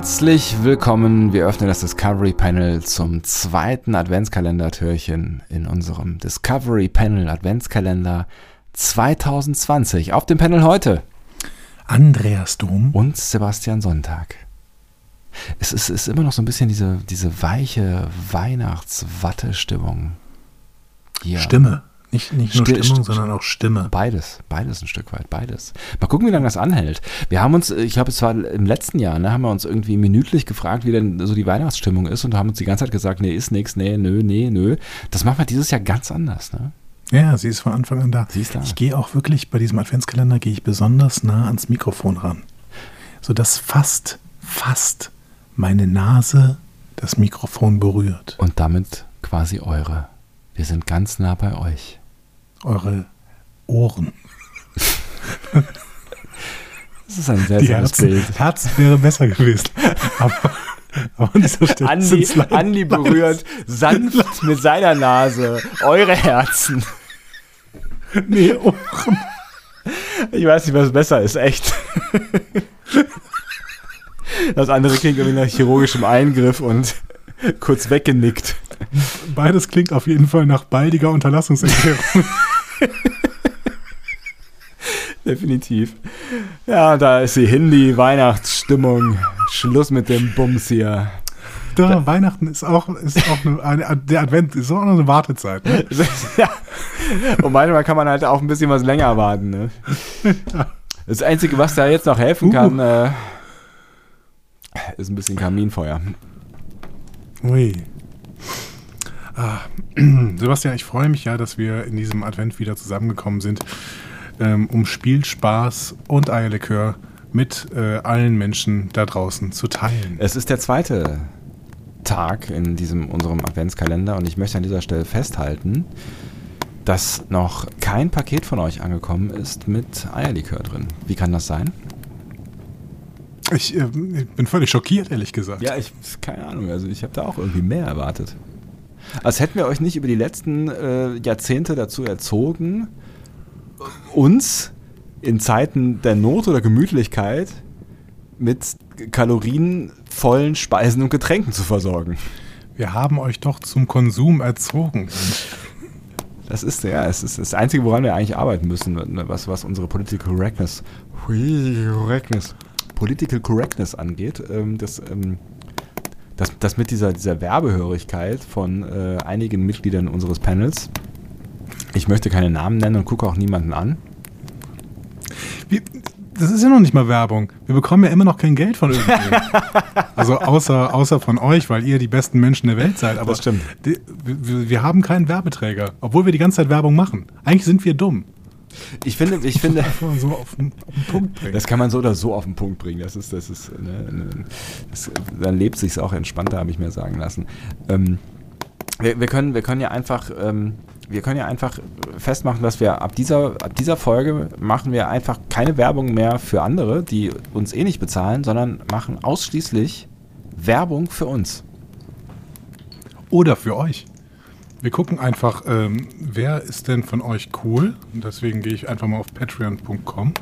Herzlich willkommen. Wir öffnen das Discovery Panel zum zweiten Adventskalender-Türchen in unserem Discovery Panel Adventskalender 2020. Auf dem Panel heute Andreas Dom und Sebastian Sonntag. Es ist, ist immer noch so ein bisschen diese, diese weiche Weihnachtswatte-Stimmung. Stimme. Nicht, nicht nur Sti- Stimmung, sti- sondern auch Stimme. Beides, beides ein Stück weit, beides. Mal gucken, wie lange das anhält. Wir haben uns, ich glaube, es war im letzten Jahr, ne, haben wir uns irgendwie minütlich gefragt, wie denn so die Weihnachtsstimmung ist und haben uns die ganze Zeit gesagt, nee, ist nix, nee, nö, nee, nö. Das machen wir dieses Jahr ganz anders, ne? Ja, sie ist von Anfang an da. Sie ist da. Ich gehe auch wirklich bei diesem Adventskalender gehe ich besonders nah ans Mikrofon ran, sodass fast, fast meine Nase das Mikrofon berührt. Und damit quasi eure. Wir sind ganz nah bei euch. Eure Ohren. Das ist ein sehr, Herzen, Bild. Herzen wäre besser gewesen. Aber, aber an dieser Stelle Andi, Andi berührt sanft mit seiner Nase eure Herzen. Nee, Ohren. Ich weiß nicht, was besser ist, echt. Das andere klingt irgendwie nach chirurgischem Eingriff und kurz weggenickt. Beides klingt auf jeden Fall nach baldiger Unterlassungserklärung. Definitiv. Ja, da ist die Hindi, Weihnachtsstimmung. Schluss mit dem Bums hier. Da, Weihnachten ist auch, ist auch eine, eine, der Advent ist auch noch eine Wartezeit. Ne? ja. Und manchmal kann man halt auch ein bisschen was länger warten. Ne? Das Einzige, was da jetzt noch helfen kann, äh, ist ein bisschen Kaminfeuer. Ui. Ah, Sebastian, ich freue mich ja, dass wir in diesem Advent wieder zusammengekommen sind, ähm, um Spielspaß und Eierlikör mit äh, allen Menschen da draußen zu teilen. Es ist der zweite Tag in diesem unserem Adventskalender und ich möchte an dieser Stelle festhalten, dass noch kein Paket von euch angekommen ist mit Eierlikör drin. Wie kann das sein? Ich, äh, ich bin völlig schockiert, ehrlich gesagt. Ja, ich keine Ahnung. Also ich habe da auch irgendwie mehr erwartet. Als hätten wir euch nicht über die letzten äh, Jahrzehnte dazu erzogen, uns in Zeiten der Not oder Gemütlichkeit mit kalorienvollen Speisen und Getränken zu versorgen. Wir haben euch doch zum Konsum erzogen. Das ist ja, es ist das Einzige, woran wir eigentlich arbeiten müssen, ne, was, was unsere Political Correctness, Correctness, Political Correctness angeht. Ähm, das, ähm, das, das mit dieser, dieser Werbehörigkeit von äh, einigen Mitgliedern unseres Panels. Ich möchte keine Namen nennen und gucke auch niemanden an. Wir, das ist ja noch nicht mal Werbung. Wir bekommen ja immer noch kein Geld von irgendwem. also außer, außer von euch, weil ihr die besten Menschen der Welt seid. Aber Das stimmt. Die, wir, wir haben keinen Werbeträger, obwohl wir die ganze Zeit Werbung machen. Eigentlich sind wir dumm. Ich finde, ich finde, Einfach mal so auf den, auf den Punkt bringen. das kann man so oder so auf den Punkt bringen. Das ist, das ist, ne, ne, das, dann lebt sich's auch entspannter, habe ich mir sagen lassen. Ähm, wir, wir können, wir können ja einfach, ähm, wir können ja einfach festmachen, dass wir ab dieser, ab dieser Folge machen wir einfach keine Werbung mehr für andere, die uns eh nicht bezahlen, sondern machen ausschließlich Werbung für uns. Oder für euch. Wir gucken einfach, ähm, wer ist denn von euch cool? Und deswegen gehe ich einfach mal auf patreon.com.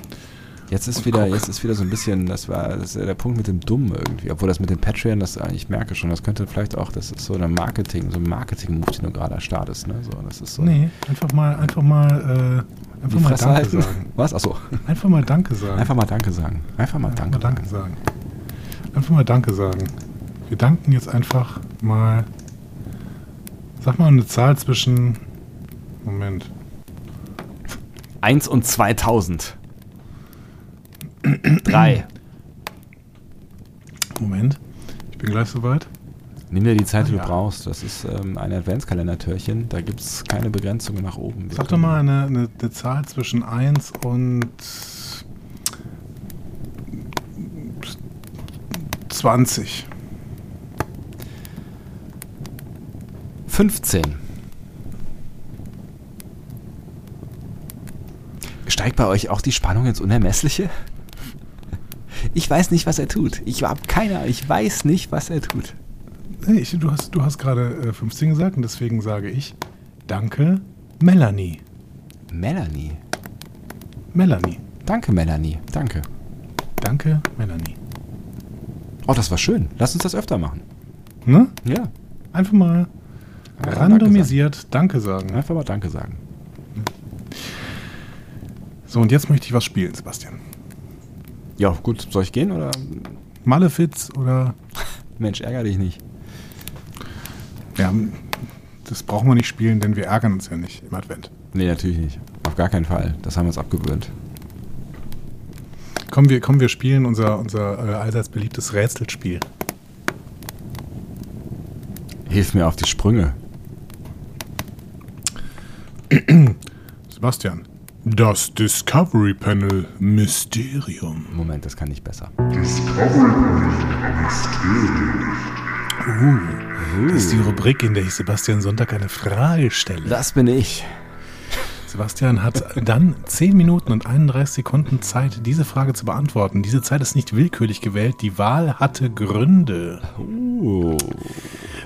Jetzt ist wieder, jetzt ist wieder so ein bisschen, das war das der Punkt mit dem Dummen irgendwie. Obwohl das mit dem Patreon, das ich merke schon, das könnte vielleicht auch, das ist so ein Marketing, so ein Marketing-Move, den du gerade startest, ne? So, das ist so. Nee, einfach mal, einfach mal, äh, einfach mal Danke halten. sagen. Was? Achso. Einfach mal Danke sagen. Einfach mal Danke sagen. Einfach mal Einfach Danke. mal Danke sagen. Einfach mal Danke sagen. Wir danken jetzt einfach mal. Sag mal eine Zahl zwischen. Moment. 1 und 2000. 3. Moment. Ich bin gleich soweit. Nimm dir die Zeit, die Ah, du ja. brauchst. Das ist ähm, ein Adventskalender-Türchen. Da gibt es keine Begrenzungen nach oben. Wir Sag doch mal eine, eine, eine Zahl zwischen 1 und 20. 15. Steigt bei euch auch die Spannung ins Unermessliche? Ich weiß nicht, was er tut. Ich habe keine Ahnung. Ich weiß nicht, was er tut. Hey, ich, du hast, du hast gerade äh, 15 gesagt und deswegen sage ich Danke, Melanie. Melanie. Melanie. Danke, Melanie. Danke. Danke, Melanie. Oh, das war schön. Lass uns das öfter machen. Ne? Ja. Einfach mal randomisiert Danke sagen. Einfach mal Danke sagen. So, und jetzt möchte ich was spielen, Sebastian. Ja, gut. Soll ich gehen oder? Malefiz oder. Mensch, ärger dich nicht. Ja, das brauchen wir nicht spielen, denn wir ärgern uns ja nicht im Advent. Nee, natürlich nicht. Auf gar keinen Fall. Das haben wir uns abgewöhnt. Kommen wir, kommen wir spielen unser, unser äh, allseits beliebtes Rätselspiel. Hilf mir auf die Sprünge. Sebastian. Das Discovery Panel Mysterium. Moment, das kann ich besser. Das ist die Rubrik, in der ich Sebastian Sonntag eine Frage stelle. Das bin ich. Sebastian hat dann 10 Minuten und 31 Sekunden Zeit, diese Frage zu beantworten. Diese Zeit ist nicht willkürlich gewählt. Die Wahl hatte Gründe. Uh.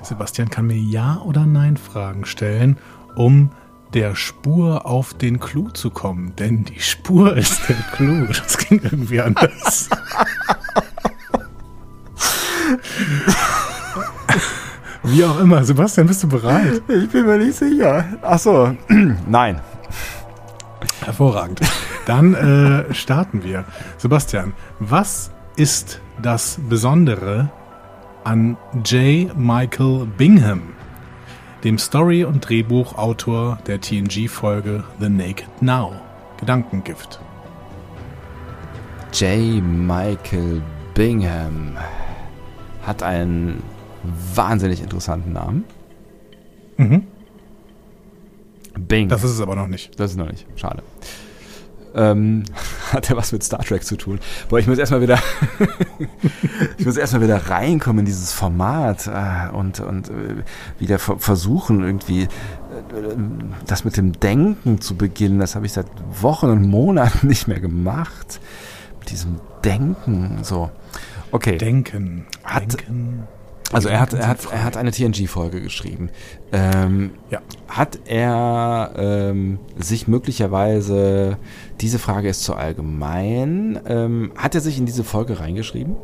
Sebastian kann mir Ja- oder Nein-Fragen stellen, um der Spur auf den Clou zu kommen. Denn die Spur ist der Clou. Das ging irgendwie anders. Wie auch immer. Sebastian, bist du bereit? Ich bin mir nicht sicher. Ach so. Nein. Hervorragend. Dann äh, starten wir. Sebastian, was ist das Besondere an J. Michael Bingham, dem Story- und Drehbuchautor der TNG-Folge The Naked Now? Gedankengift. J. Michael Bingham hat einen wahnsinnig interessanten Namen. Mhm. Bing. Das ist es aber noch nicht. Das ist noch nicht. Schade. Ähm, hat ja was mit Star Trek zu tun. Boah, ich muss erstmal wieder, ich muss erstmal wieder reinkommen in dieses Format äh, und, und äh, wieder ver- versuchen, irgendwie äh, das mit dem Denken zu beginnen. Das habe ich seit Wochen und Monaten nicht mehr gemacht. Mit diesem Denken, so. Okay. Denken. Hat- Denken. Also er hat, er hat, er hat eine TNG-Folge geschrieben. Ähm, Ja. Hat er ähm, sich möglicherweise, diese Frage ist zu allgemein, ähm, hat er sich in diese Folge reingeschrieben?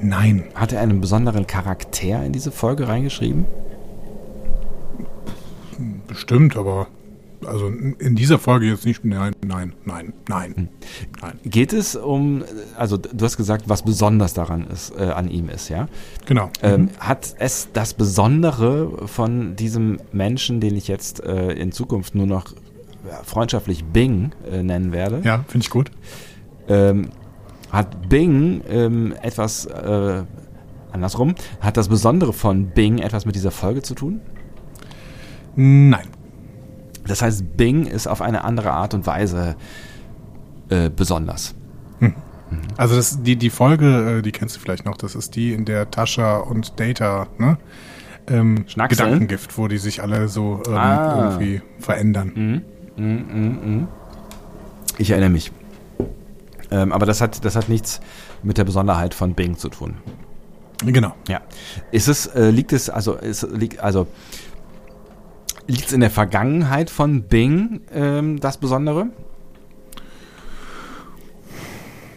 Nein. Hat er einen besonderen Charakter in diese Folge reingeschrieben? Bestimmt, aber also in dieser Folge jetzt nicht. Nein, nein, nein, nein. Nein. Geht es um, also du hast gesagt, was besonders daran ist, äh, an ihm ist, ja? Genau. Ähm, hat es das Besondere von diesem Menschen, den ich jetzt äh, in Zukunft nur noch freundschaftlich Bing äh, nennen werde, Ja, finde ich gut. ähm, hat Bing ähm, etwas, äh, andersrum, hat das Besondere von Bing etwas mit dieser Folge zu tun? Nein. Das heißt, Bing ist auf eine andere Art und Weise äh, besonders. Also das, die, die Folge, äh, die kennst du vielleicht noch, das ist die, in der Tascha und Data, ne? Ähm? Gedankengift, wo die sich alle so ähm, Ah. irgendwie verändern. Ich erinnere mich. Ähm, aber das hat, das hat nichts mit der Besonderheit von Bing zu tun. Genau. Ja. Ist es, äh, liegt es, also, ist, liegt, also, liegt es in der Vergangenheit von Bing ähm, das Besondere?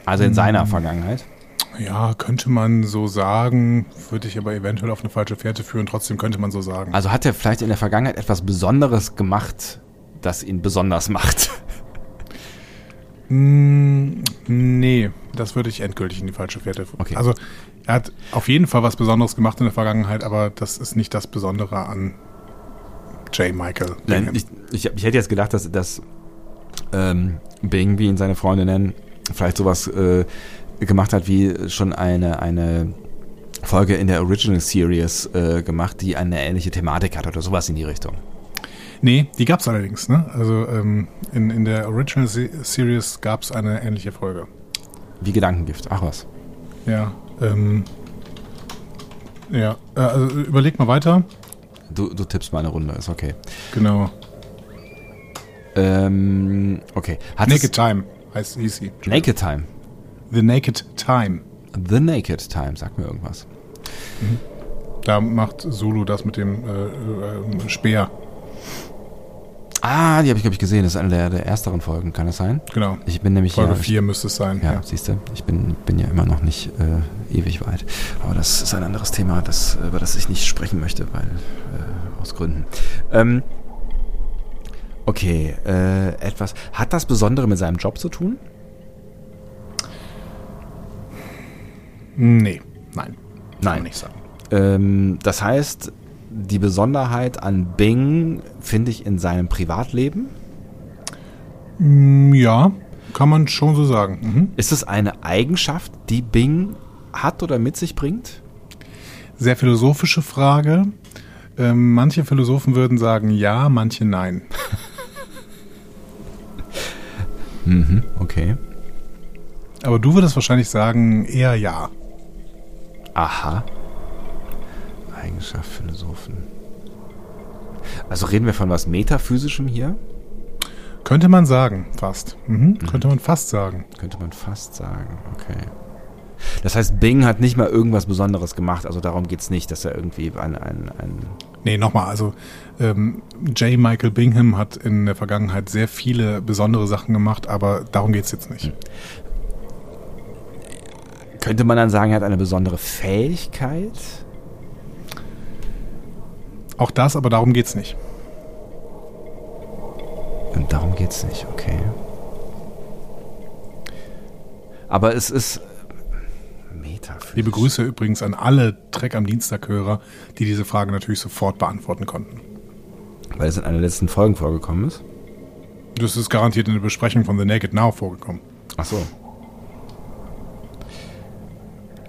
Also in seiner Vergangenheit. Ja, könnte man so sagen, würde ich aber eventuell auf eine falsche Fährte führen, trotzdem könnte man so sagen. Also hat er vielleicht in der Vergangenheit etwas Besonderes gemacht, das ihn besonders macht? Mm, nee, das würde ich endgültig in die falsche Fährte führen. Okay. Also er hat auf jeden Fall was Besonderes gemacht in der Vergangenheit, aber das ist nicht das Besondere an J. Michael. Bingham. ich, ich, ich hätte jetzt gedacht, dass, dass ähm, Bing, wie ihn seine Freunde nennen, vielleicht sowas äh, gemacht hat, wie schon eine, eine Folge in der Original Series äh, gemacht, die eine ähnliche Thematik hat oder sowas in die Richtung. Nee, die gab es allerdings. Ne? Also ähm, in, in der Original Se Series gab es eine ähnliche Folge. Wie Gedankengift. Ach was. Ja. Ähm, ja, äh, also überleg mal weiter. Du, du tippst mal eine Runde, ist okay. Genau. Ähm, okay. Hat Naked Time heißt, hieß sie. Naked Time. The Naked Time. The Naked Time, sag mir irgendwas. Da macht Zulu das mit dem äh, äh, Speer. Ah, die habe ich, glaube ich, gesehen. Das ist eine der, der ersteren Folgen, kann das sein? Genau. Ich bin nämlich. Folge ja, 4 müsste es sein. Ja, siehst du, ich bin, bin ja immer noch nicht äh, ewig weit. Aber das ist ein anderes Thema, das, über das ich nicht sprechen möchte, weil äh, aus Gründen. Ähm, okay, äh, etwas. Hat das Besondere mit seinem Job zu tun? Nee, nein. Kann Nein. nicht sagen. Ähm, das heißt, die Besonderheit an Bing finde ich in seinem Privatleben. Mm, Ja, kann man schon so sagen. Mhm. Ist es eine Eigenschaft, die Bing hat oder mit sich bringt? Sehr philosophische Frage. Ähm, manche Philosophen würden sagen ja, manche nein. Mhm, okay. Aber du würdest wahrscheinlich sagen eher ja. Aha. Eigenschaft Philosophen. Also reden wir von was Metaphysischem hier? Könnte man sagen, fast. Mhm. Könnte man fast sagen. Könnte man fast sagen, okay. Das heißt, Bing hat nicht mal irgendwas Besonderes gemacht, also darum geht es nicht, dass er irgendwie ein, ein, ein Nee, nochmal, also ähm, J. Michael Bingham hat in der Vergangenheit sehr viele besondere Sachen gemacht, aber darum geht's jetzt nicht. Könnte man dann sagen, er hat eine besondere Fähigkeit? Auch das, aber darum geht's nicht. Und darum geht's nicht, okay. Aber es ist. Liebe Grüße übrigens an alle Trek am Dienstag-Hörer, die diese Frage natürlich sofort beantworten konnten. Weil es in einer letzten Folgen vorgekommen ist. Das ist garantiert in der Besprechung von The Naked Now vorgekommen. Ach so.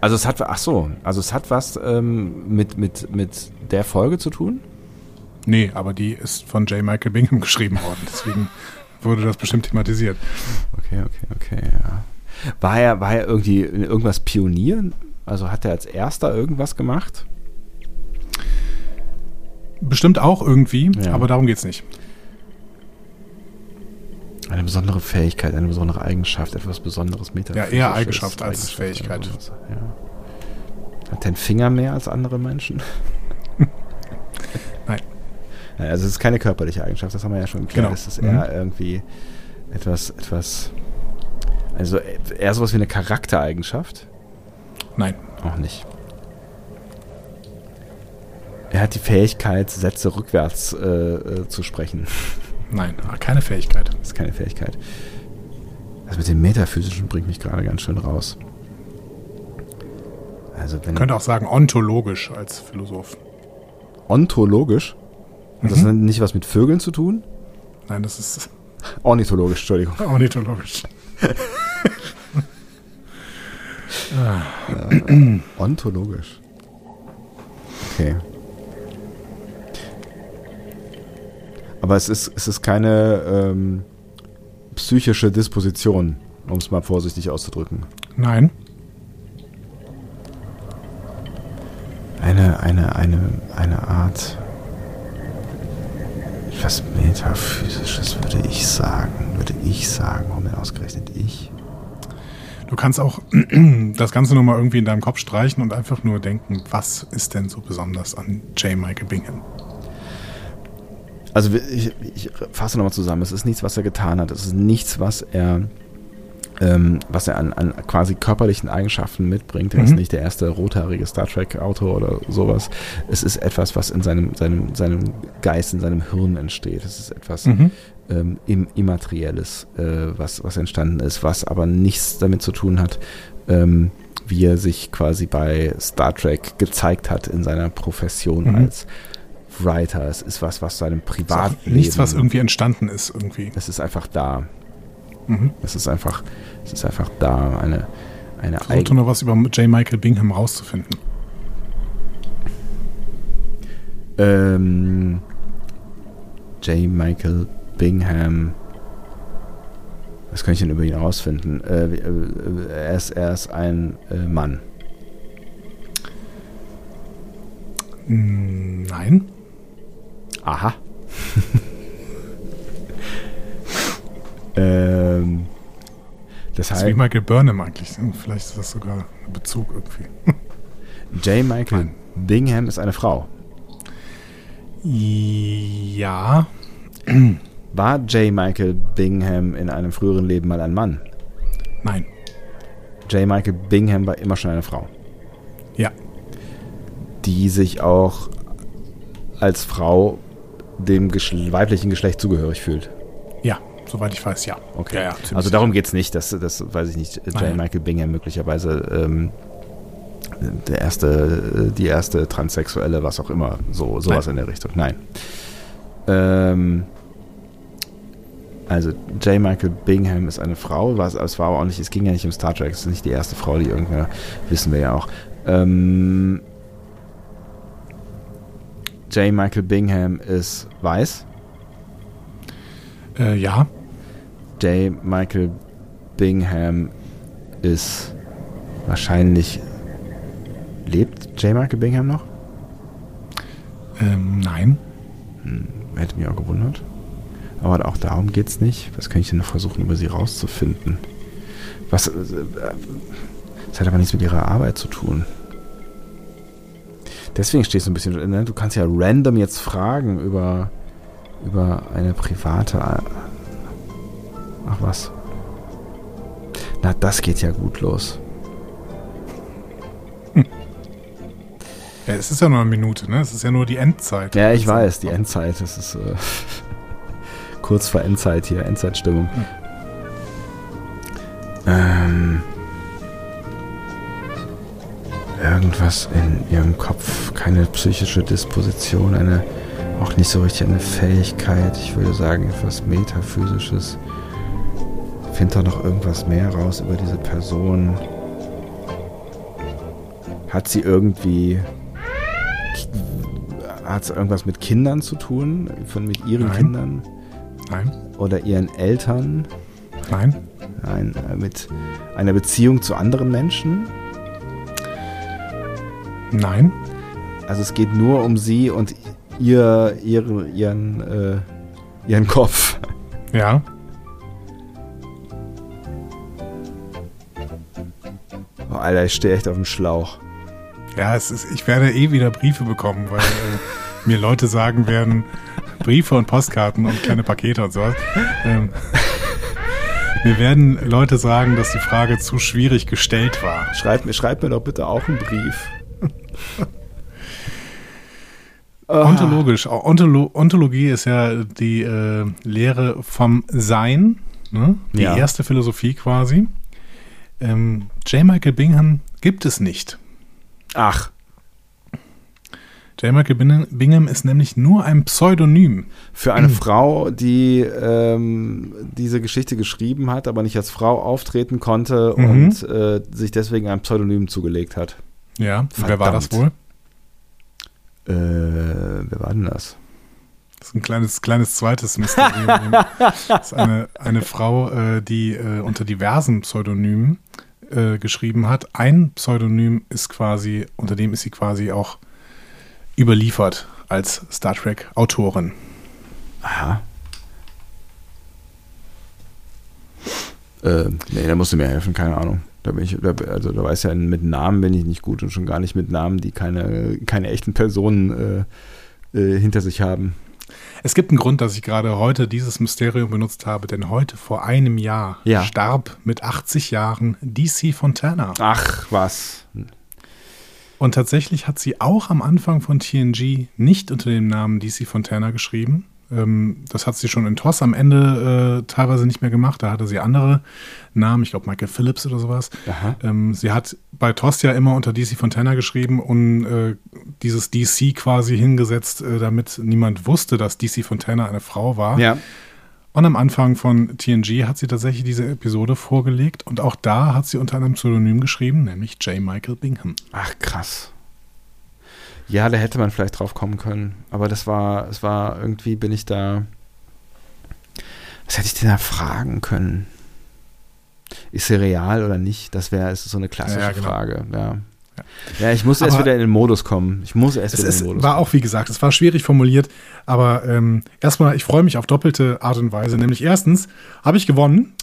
Also es hat, ach so, also es hat was ähm, mit, mit, mit der Folge zu tun? Nee, aber die ist von J. Michael Bingham geschrieben worden. Deswegen wurde das bestimmt thematisiert. Okay, okay, okay, ja. War er, war er irgendwie irgendwas Pionier? Also hat er als erster irgendwas gemacht? Bestimmt auch irgendwie, Ja. aber darum geht's nicht. Eine besondere Fähigkeit, eine besondere Eigenschaft, etwas Besonderes metaphysisches. Ja, eher Eigenschaft als Eigenschaft, Fähigkeit. Ja. Hat er einen Finger mehr als andere Menschen? Nein. Also es ist keine körperliche Eigenschaft, das haben wir ja schon geklärt. Genau. Es ist Mhm. eher irgendwie etwas, etwas, also eher sowas wie eine Charaktereigenschaft. Nein. Auch nicht. Er hat die Fähigkeit, Sätze rückwärts äh, äh, zu sprechen. Nein, keine Fähigkeit. Das ist keine Fähigkeit. Das mit dem Metaphysischen bringt mich gerade ganz schön raus. Also wenn Man könnte auch sagen ontologisch als Philosoph. ontologisch, hat das dann nicht was mit Vögeln zu tun? Nein, das ist Ornithologisch, Entschuldigung. ornithologisch. Ontologisch. Okay. Aber es ist, es ist keine ähm, psychische Disposition, um es mal vorsichtig auszudrücken. Nein. Eine, eine, eine, eine Art etwas Metaphysisches, würde ich sagen. Würde ich sagen. Warum denn ausgerechnet ich? Du kannst auch das Ganze nochmal irgendwie in deinem Kopf streichen und einfach nur denken, was ist denn so besonders an J. Michael Bingham? Also ich, ich fasse nochmal zusammen. Es ist nichts, was er getan hat. Es ist nichts, was er, ähm, was er an, an quasi körperlichen Eigenschaften mitbringt. Er ist Mhm. nicht der erste rothaarige Star Trek Autor oder sowas. Es ist etwas, was in seinem, seinem, seinem Geist, in seinem Hirn entsteht. Es ist etwas Mhm. Ähm, im, Immaterielles, äh, was, was entstanden ist, was aber nichts damit zu tun hat, ähm, wie er sich quasi bei Star Trek gezeigt hat in seiner Profession Mhm. als Writer. Es ist was, was seinem Privatleben. nichts, was irgendwie entstanden ist, irgendwie. Es ist einfach da. Mhm. Es ist einfach, es ist einfach da. Eine, eine Versuche eigene. noch was über J. Michael Bingham rauszufinden. Ähm, J. Michael Bingham. Was kann ich denn über ihn herausfinden? Äh, wie- äh, er, ist, er ist ein äh, Mann. Mm, Nein. Aha. ähm, das ist wie heißt, Michael Burnham eigentlich. Vielleicht ist das sogar ein Bezug irgendwie. J. Michael Nein. Bingham ist eine Frau. Ja. War J. Michael Bingham in einem früheren Leben mal ein Mann? Nein. J. Michael Bingham war immer schon eine Frau. Ja. Die sich auch als Frau dem Geschle weiblichen Geschlecht zugehörig fühlt. Ja, soweit ich weiß, ja. Okay. Ja, ja, also darum geht es nicht, das, das weiß ich nicht. J. Nein. Michael Bingham möglicherweise ähm, der erste, die erste Transsexuelle, was auch immer, so sowas in der Richtung. Nein. Ähm, also J. Michael Bingham ist eine Frau, was, es war aber auch nicht, es ging ja nicht um Star Trek, es ist nicht die erste Frau, die irgendwer, wissen wir ja auch. Ähm, J. Michael Bingham ist weiß. Äh, ja. J. Michael Bingham ist wahrscheinlich. Lebt J. Michael Bingham noch? Ähm, nein. Hätte mich auch gewundert. Aber auch darum geht es nicht. Was kann ich denn noch versuchen, über sie rauszufinden? Was. Äh, das hat aber nichts mit ihrer Arbeit zu tun. Deswegen stehst du ein bisschen. Ne? Du kannst ja random jetzt fragen über, über eine private. Ach was. Na, das geht ja gut los. Ja, es ist ja nur eine Minute, ne? Es ist ja nur die Endzeit. Ja, ich weiß, die Endzeit. Das ist äh, kurz vor Endzeit hier, Endzeitstimmung. Ähm, irgendwas in ihrem Kopf, keine psychische Disposition, eine auch nicht so richtig eine Fähigkeit. Ich würde sagen, etwas Metaphysisches. Find doch noch irgendwas mehr raus über diese Person. Hat sie irgendwie hat es irgendwas mit Kindern zu tun? Von mit ihren Nein. Kindern? Nein. Oder ihren Eltern? Nein. Ein, äh, mit einer Beziehung zu anderen Menschen? Nein. Also es geht nur um sie und ihr, ihre, ihren, äh, ihren Kopf. Ja. Oh, Alter, ich stehe echt auf dem Schlauch. Ja, es ist, ich werde eh wieder Briefe bekommen, weil äh, mir Leute sagen werden, Briefe und Postkarten und kleine Pakete und sowas. Ähm, mir werden Leute sagen, dass die Frage zu schwierig gestellt war. Schreib, mir- schreib mir doch bitte auch einen Brief. Ontologisch. auch Ontolo Ontologie ist ja die äh, Lehre vom Sein, ne? die Ja. erste Philosophie quasi. Ähm, J. Michael Bingham gibt es nicht. Ach, J. Michael Bin- Bingham ist nämlich nur ein Pseudonym. für eine Frau, die ähm, diese Geschichte geschrieben hat, aber nicht als Frau auftreten konnte Mhm. und äh, sich deswegen ein Pseudonym zugelegt hat. Ja, wer war das wohl? Äh, wer war denn das? Das ist ein kleines, kleines zweites Mysterium. das ist eine, eine Frau, äh, die äh, unter diversen Pseudonymen äh, geschrieben hat. Ein Pseudonym ist quasi, unter dem ist sie quasi auch überliefert als Star Trek-Autorin. Aha. Äh, nee, da musst du mir helfen, keine Ahnung. Da bin ich, da, also da weiß ja, mit Namen bin ich nicht gut und schon gar nicht mit Namen, die keine, keine echten Personen äh, äh, hinter sich haben. Es gibt einen Grund, dass ich gerade heute dieses Mysterium benutzt habe, denn heute vor einem Jahr Ja. starb mit 80 Jahren DC Fontana. Ach, was. Und tatsächlich hat sie auch am Anfang von TNG nicht unter dem Namen DC Fontana geschrieben. Ähm, das hat sie schon in TOS am Ende äh, teilweise nicht mehr gemacht. Da hatte sie andere Namen, ich glaube Michael Phillips oder sowas. Ähm, sie hat bei TOS ja immer unter DC Fontana geschrieben und äh, dieses DC quasi hingesetzt, äh, damit niemand wusste, dass DC Fontana eine Frau war. Ja. Und am Anfang von TNG hat sie tatsächlich diese Episode vorgelegt und auch da hat sie unter einem Pseudonym geschrieben, nämlich J. Michael Bingham. Ach, krass. Ja, da hätte man vielleicht drauf kommen können. Aber das war, es war irgendwie, bin ich da. Was hätte ich denn da fragen können? Ist sie real oder nicht? Das wäre ist so eine klassische Ja, genau. Frage. Ja. Ja, ich muss erst Aber- wieder in den Modus kommen. Ich muss erst Es wieder in den Modus war auch, wie gesagt, es war schwierig formuliert, aber ähm, erstmal, ich freue mich auf doppelte Art und Weise. Nämlich erstens habe ich gewonnen.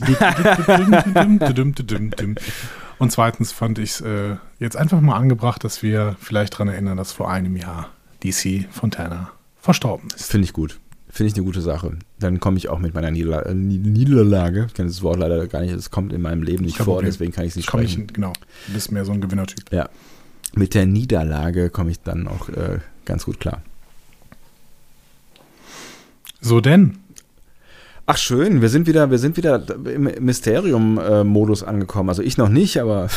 Und zweitens fand ich es äh, jetzt einfach mal angebracht, dass wir vielleicht daran erinnern, dass vor einem Jahr DC Fontana verstorben ist. Finde ich gut. Finde ich eine gute Sache. Dann komme ich auch mit meiner äh, Niederlage, ich kenne das Wort leider gar nicht, es kommt in meinem Leben nicht vor, deswegen kann ich es nicht komm sprechen. Ich, genau, du bist mehr so ein Gewinnertyp. Ja, mit der Niederlage komme ich dann auch äh, ganz gut klar. So denn? Ach schön, wir sind wieder, wir sind wieder im Mysterium-Modus angekommen. Also ich noch nicht, aber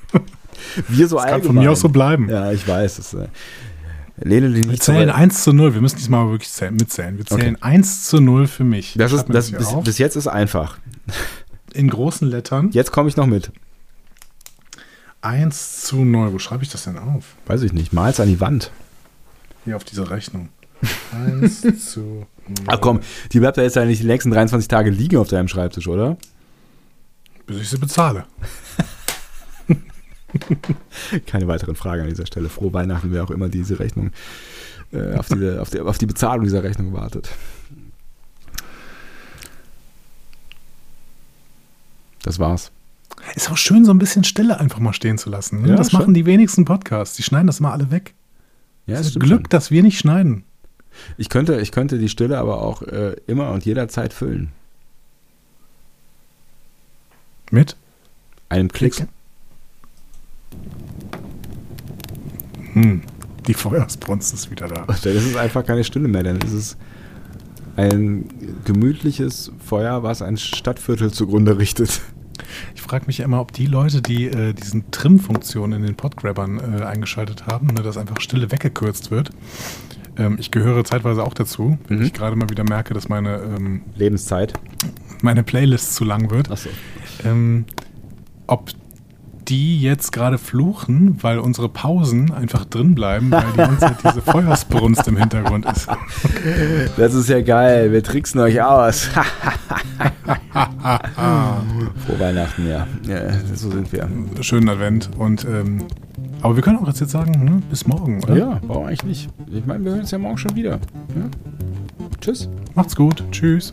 wir so das allgemein. kann von mir aus so bleiben. Ja, ich weiß. Das, lehne dich Wir zählen zurück. 1 zu 0. Wir müssen diesmal wirklich zählen, mitzählen. Wir zählen 1 zu 0 für mich. Das ist, das, bis, bis jetzt ist einfach. In großen Lettern. Jetzt komme ich noch mit. 1 zu 0. Wo schreibe ich das denn auf? Weiß ich nicht. Mal's an die Wand. Hier auf dieser Rechnung. 1 zu 0. Ach komm, die bleibt ja jetzt ja nicht die nächsten 23 Tage liegen auf deinem Schreibtisch, oder? Bis ich sie bezahle. Keine weiteren Fragen an dieser Stelle. Frohe Weihnachten, wer auch immer diese Rechnung, äh, auf, diese, auf, die, auf die Bezahlung dieser Rechnung wartet. Das war's. Ist auch schön, so ein bisschen Stille einfach mal stehen zu lassen. Ne? Ja, das schon. machen die wenigsten Podcasts. Die schneiden das mal alle weg. Ja, das ist Glück, schon. dass wir nicht schneiden. Ich könnte, ich könnte die Stille aber auch äh, immer und jederzeit füllen. Mit? Einem Klick. Klick. Hm. Die Feuersbrunst ist wieder da. Dann ist es einfach keine Stille mehr, dann ist es ein gemütliches Feuer, was ein Stadtviertel zugrunde richtet. Ich frage mich ja immer, ob die Leute, die äh, diesen Trim-Funktion in den Podgrabbern äh, eingeschaltet haben, ne, dass einfach Stille weggekürzt wird. Ähm, ich gehöre zeitweise auch dazu, wenn Mhm. ich gerade mal wieder merke, dass meine, ähm, Lebenszeit. meine Playlist zu lang wird. Achso. Ähm, ob die jetzt gerade fluchen, weil unsere Pausen einfach drin bleiben, weil die ganze Zeit diese Feuersbrunst im Hintergrund ist. Das ist ja geil, wir tricksen euch aus. Frohe Weihnachten, ja. ja. So sind wir. Schönen Advent und ähm, aber wir können auch jetzt, jetzt sagen, ne, bis morgen, oder? Ja, warum eigentlich nicht? Ich meine, wir hören uns ja morgen schon wieder. Ja? Tschüss. Macht's gut. Tschüss.